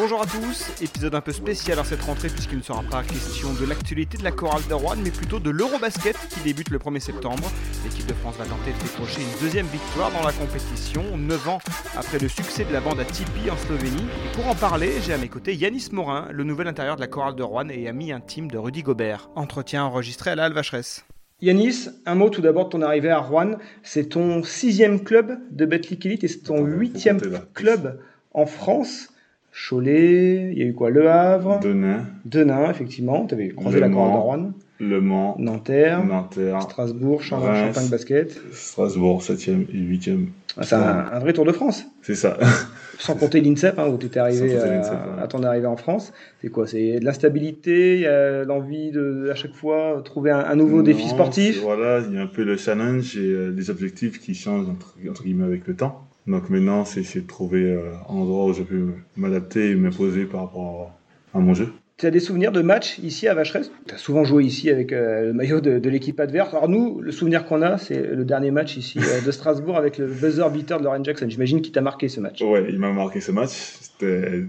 Bonjour à tous, épisode un peu spécial en cette rentrée puisqu'il ne sera pas question de l'actualité de la chorale de Rouen mais plutôt de l'Eurobasket qui débute le 1er septembre. L'équipe de France va tenter de décrocher une deuxième victoire dans la compétition, 9 ans après le succès de la bande à Tipeee en Slovénie. Et pour en parler, j'ai à mes côtés Yanis Morin, le nouvel intérieur de la chorale de Rouen et ami intime de Rudy Gobert. Entretien enregistré à la Alvacheresse. Yanis, un mot tout d'abord de ton arrivée à Rouen. C'est ton sixième club de Betclic Elite et c'est ton huitième club en France. Cholet, il y a eu quoi Le Havre Denain. Denain, effectivement. Tu avais croisé Le la Chorale de. Rouen. Le Mans. Nanterre. Nanterre. Strasbourg, Cham- Reims. Champagne Basket. Strasbourg, 7e et 8e. Ah, C'est un, un vrai tour de France. C'est ça. Sans compter l'INSEP, hein, où tu étais arrivé à, l'INSEP, ouais. à ton arrivée en France. C'est quoi C'est de l'instabilité, il y a l'envie de, à chaque fois, trouver un, un nouveau défi sportif? Voilà, il y a un peu le challenge et euh, les objectifs qui changent entre, entre guillemets avec le temps. Donc maintenant, c'est essayer de trouver euh, un endroit où je peux m'adapter et m'imposer par rapport à mon jeu. Tu as des souvenirs de matchs ici à Vacheresse? Tu as souvent joué ici avec euh, le maillot de, de l'équipe adverse. Alors nous, le souvenir qu'on a, c'est le dernier match ici euh, de Strasbourg avec le buzzer beater de Lauren Jackson. J'imagine qu'il t'a marqué ce match. Ouais, il m'a marqué ce match. C'était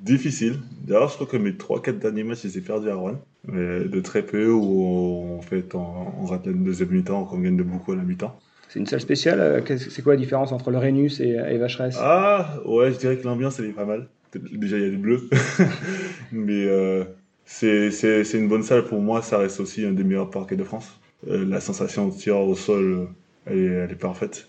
difficile. D'ailleurs, je crois que mes 3-4 derniers matchs, je les ai perdus à Rouen. Mais de très peu, où en fait, on, on rate la deuxième mi-temps, qu'on gagne de beaucoup à la mi-temps. C'est une salle spéciale. euh, C'est quoi la différence entre le Rhenus et, et Vacheresse? Ah, ouais, je dirais que l'ambiance, elle est pas mal. Déjà, il y a les bleus. Mais euh, c'est une bonne salle. Pour moi, ça reste aussi un des meilleurs parquets de France. Euh, la sensation de tir au sol, elle est, parfaite.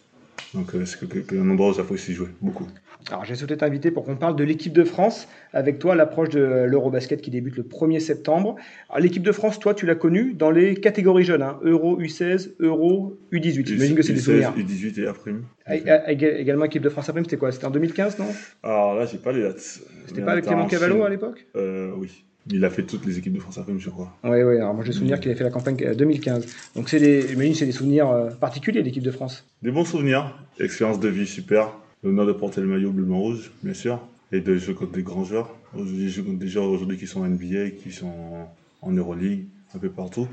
Donc, euh, c'est un endroit où ça faut aussi jouer, beaucoup. Alors j'ai souhaité t'inviter pour qu'on parle de l'équipe de France avec toi l'approche de l'Eurobasket qui débute le 1er septembre. L'équipe de France, toi, tu l'as connue dans les catégories jeunes, hein, Euro, U16, Euro, U18. J'imagine que c'est des U16, souvenirs. U18 et. Ah, ah, éga- Également équipe de France après, c'était quoi? C'était en 2015, non? Alors là, j'ai pas les dates. C'était pas avec Clément Cavallo à l'époque? Euh, Oui. Il a fait toutes les équipes de France après, je crois. Oui, oui. Alors moi j'ai souvenir qu'il avait fait la campagne euh, 2015. Donc c'est des, c'est des souvenirs euh, particuliers l'équipe de France. Des bons souvenirs, expérience de vie super, l'honneur de porter le maillot bleu-blanc-rouge, bien sûr, et de jouer contre des grands joueurs. Aujourd'hui, je joue contre des joueurs aujourd'hui qui sont en NBA, qui sont en Euroleague, un peu partout.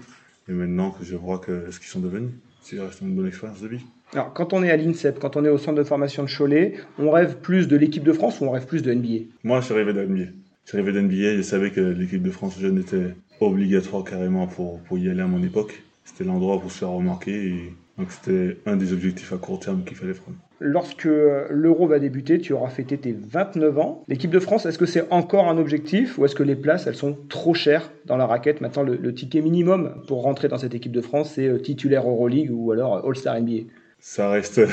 Et maintenant que je vois que ce qu'ils sont devenus, c'est une bonne expérience de vie. Alors quand on est à l'INSEP, quand on est au centre de formation de Cholet, on rêve plus de l'équipe de France ou on rêve plus de NBA Moi, je suis arrivé d'NBA. Je d'NBA, je savais que l'équipe de France jeune était obligatoire carrément pour, pour y aller à mon époque. C'était l'endroit pour se faire remarquer et donc c'était un des objectifs à court terme qu'il fallait prendre. Lorsque l'Euro va débuter, tu auras fêté tes 29 ans. L'équipe de France, est-ce que c'est encore un objectif ou est-ce que les places, elles sont trop chères dans la raquette? Maintenant, le, le ticket minimum pour rentrer dans cette équipe de France, c'est euh, titulaire Euroleague ou alors euh, All-Star NBA. Ça reste.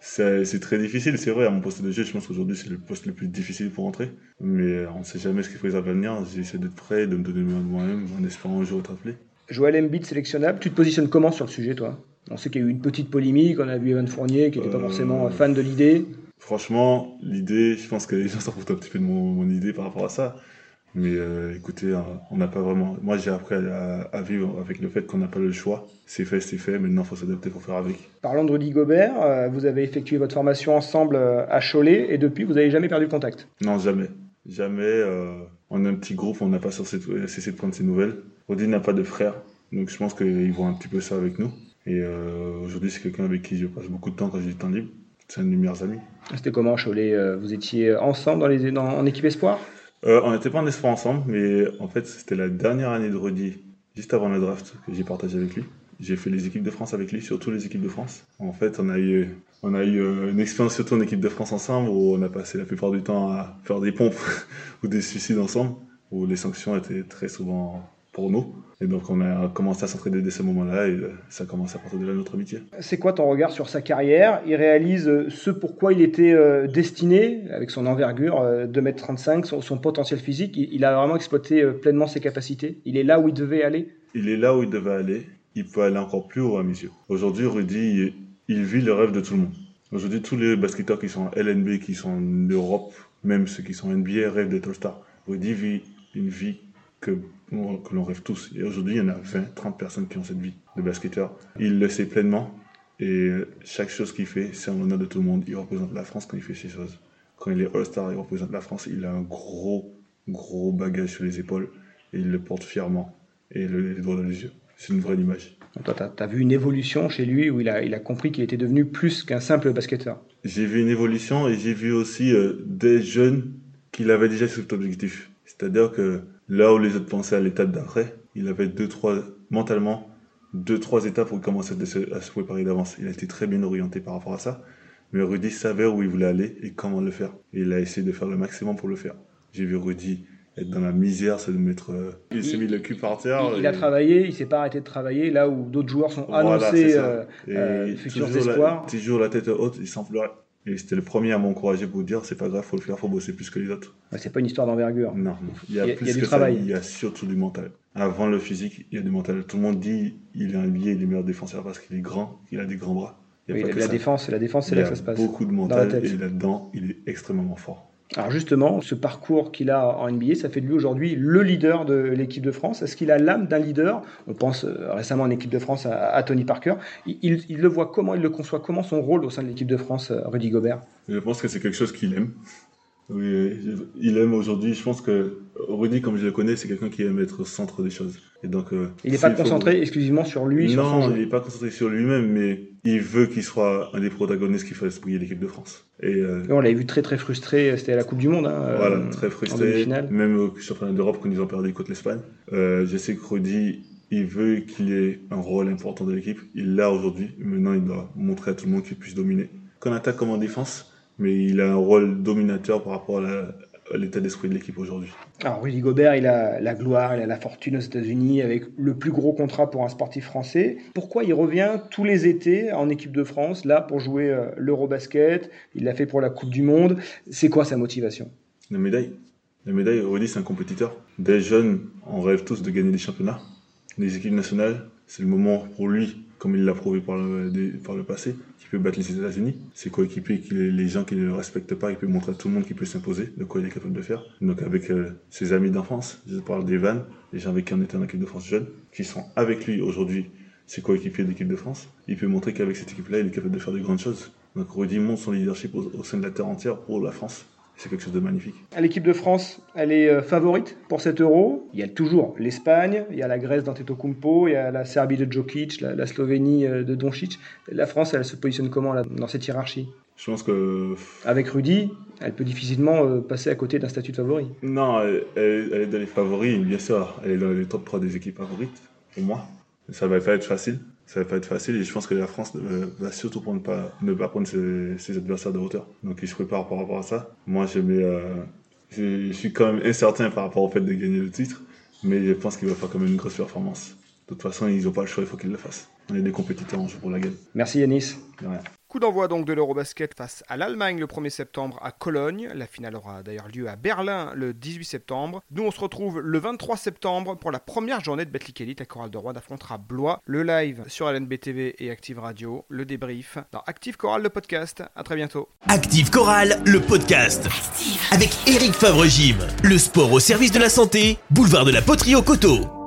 C'est très difficile, c'est vrai, à mon poste de jeu, je pense qu'aujourd'hui c'est le poste le plus difficile pour entrer. Mais euh, on ne sait jamais ce qu'il faut à l'avenir. J'essaie d'être prêt, de me donner le meilleur de moi-même, en espérant un jour être appelé. Joël Embiid sélectionnable, tu te positionnes comment sur le sujet, toi? On sait qu'il y a eu une petite polémique, on a vu Evan Fournier qui n'était pas Euh, forcément fan de l'idée. Franchement, l'idée, je pense que les gens s'en foutent un petit peu de mon, mon idée par rapport à ça. Mais euh, écoutez, euh, on n'a pas vraiment. Moi, j'ai appris à, à vivre avec le fait qu'on n'a pas le choix. C'est fait, c'est fait. Maintenant, il faut s'adapter, il faut faire avec. Parlant de Rudy Gobert, euh, vous avez effectué votre formation ensemble à Cholet et depuis, vous n'avez jamais perdu contact. Non, jamais. Jamais. euh, on est un petit groupe, on n'a pas cessé de, prendre ses nouvelles. Audi n'a pas de frère, donc je pense qu'ils voient un petit peu ça avec nous. Et euh, aujourd'hui, c'est quelqu'un avec qui je passe beaucoup de temps quand j'ai du temps libre. C'est un de mes meilleurs amis. C'était comment Cholet euh, Vous étiez ensemble dans les, dans- en équipe espoir? Euh, on n'était pas en espoir ensemble, mais en fait, c'était la dernière année de Rudy, juste avant le draft, que j'ai partagé avec lui. J'ai fait les équipes de France avec lui, surtout les équipes de France. En fait, on a eu, on a eu une expérience surtout en équipe de France ensemble, où on a passé la plupart du temps à faire des pompes ou des suicides ensemble, où les sanctions étaient très souvent pour nous. Et donc, on a commencé à s'entraider dès ce moment-là, et euh, ça a commencé à partir de là notre amitié. C'est quoi ton regard sur sa carrière? Il réalise euh, ce pourquoi il était euh, destiné, avec son envergure, euh, 2m35, son, son potentiel physique. Il, a vraiment exploité pleinement ses capacités. Il est là où il devait aller? Il est là où il devait aller. Il peut aller encore plus haut à mes yeux. Aujourd'hui, Rudy, il, il vit le rêve de tout le monde. Aujourd'hui, tous les basketteurs qui sont en LNB, qui sont en Europe, même ceux qui sont en NBA, rêvent d'être All-Star. Rudy vit une vie que, que l'on rêve tous. Et aujourd'hui, il y en a 20, 30 personnes qui ont cette vie de basketteur. Il le sait pleinement. Et chaque chose qu'il fait, c'est en l'honneur de tout le monde. Il représente la France quand il fait ces choses. Quand il est All-Star, il représente la France. Il a un gros, gros bagage sur les épaules, et il le porte fièrement, et le, les doigts dans les yeux. C'est une vraie image. Toi, tu as, vu une évolution chez lui où il a, il a compris qu'il était devenu plus qu'un simple basketteur? J'ai vu une évolution et j'ai vu aussi euh, des jeunes qu'il avait déjà cet objectif. C'est-à-dire que là où les autres pensaient à l'étape d'après, il avait deux, trois, mentalement, deux, trois étapes pour commencer à se préparer d'avance. Il a été très bien orienté par rapport à ça. Mais Rudy savait où il voulait aller et comment le faire. Et il a essayé de faire le maximum pour le faire. J'ai vu Rudy être dans la misère, c'est de mettre. Euh, il, s'est mis le cul par terre. Il, a travaillé, il s'est pas arrêté de travailler là où d'autres joueurs sont annoncés euh, euh, futurs espoirs. toujours la tête haute, il s'en pleurait. Et c'était le premier à m'encourager pour dire c'est pas grave, faut le faire, faut bosser plus que les autres. c'est pas une histoire d'envergure. Non, il y a, plus que ça, il y a surtout du mental. Avant le physique, il y a du mental. Tout le monde dit il est un billet, il est meilleur défenseur parce qu'il est grand, il a des grands bras. Il la, défense, la défense, c'est là que ça se passe. Beaucoup de mental et là-dedans, il est extrêmement fort. Alors justement, ce parcours qu'il a en NBA, ça fait de lui aujourd'hui le leader de l'équipe de France. Est-ce qu'il a l'âme d'un leader? On pense euh, récemment en équipe de France à, Tony Parker. Il, il, le voit comment, il le conçoit comment son rôle au sein de l'équipe de France, euh, Rudy Gobert? Je pense que c'est quelque chose qu'il aime. Oui, il aime aujourd'hui. Je pense que Rudy, comme je le connais, c'est quelqu'un qui aime être au centre des choses. Et donc, euh, il n'est pas concentré exclusivement sur lui. Non, il n'est pas concentré sur lui-même, mais il veut qu'il soit un des protagonistes qui fasse briller l'équipe de France. Et, euh, on l'avait vu très très frustré. C'était à la Coupe du Monde. Hein, voilà, euh, très frustré. Même au championnat d'Europe quand ils ont perdu contre l'Espagne. je sais que Rudy, il veut qu'il ait un rôle important dans l'équipe. Il l'a aujourd'hui. Maintenant, il doit montrer à tout le monde qu'il puisse dominer. Qu'en attaque comme en défense, mais il a un rôle dominateur par rapport à l'état d'esprit de l'équipe aujourd'hui. Alors Rudy Gobert, il a la gloire, il a la fortune aux États-Unis avec le plus gros contrat pour un sportif français. Pourquoi il revient tous les étés en équipe de France, là pour jouer euh, l'Eurobasket? Il l'a fait pour la Coupe du Monde. C'est quoi sa motivation? La médaille. La médaille, Rudy, c'est un compétiteur. Des jeunes, on rêve tous de gagner des championnats. Les équipes nationales, c'est le moment pour lui, comme il l'a prouvé par le, passé, il peut battre les États-Unis. Ses coéquipiers, les gens qui ne le respectent pas, il peut montrer à tout le monde qu'il peut s'imposer, de quoi il est capable de faire. Donc avec euh, ses amis d'enfance, je parle d'Evan, les gens avec qui on était en équipe de France jeune, qui sont avec lui aujourd'hui, ses coéquipiers d'équipe de France, il peut montrer qu'avec cette équipe-là, il est capable de faire de grandes choses. Donc Rudy montre son leadership au sein de la terre entière pour la France c'est quelque chose de magnifique. L'équipe de France, elle est euh, favorite pour cet euro. Il y a toujours l'Espagne, il y a la Grèce d'Antetokounmpo, il y a la Serbie de Djokic, la, Slovénie euh, de Doncic. La France, elle se positionne comment là, dans cette hiérarchie? Je pense que... Avec Rudy, elle peut difficilement euh, passer à côté d'un statut de favori. Non, elle, est dans les favoris, bien sûr. Elle est dans les top 3 des équipes favorites, pour moi. Ça va pas être facile ça va pas être facile et je pense que la France va surtout prendre pas, ne pas prendre ses, adversaires de hauteur. Donc il se prépare par rapport à ça. Moi je, mets, euh, je, suis quand même incertain par rapport au fait de gagner le titre, mais je pense qu'il va faire quand même une grosse performance. De toute façon, ils n'ont pas le choix, il faut qu'ils le fassent. On est des compétiteurs en jeu pour la gagne. Merci Yanis. Coup d'envoi donc de l'Eurobasket face à l'Allemagne le 1er septembre à Cologne. La finale aura d'ailleurs lieu à Berlin le 18 septembre. Nous on se retrouve le 23 septembre pour la première journée de Betclic Elite. La chorale de Rouen affrontera Blois. Le live sur LNBTV et Active Radio. Le débrief dans Active Chorale le podcast. À très bientôt. Active Chorale le podcast. Avec Eric Favre-Gym. Le sport au service de la santé. Boulevard de la Poterie au Coteau.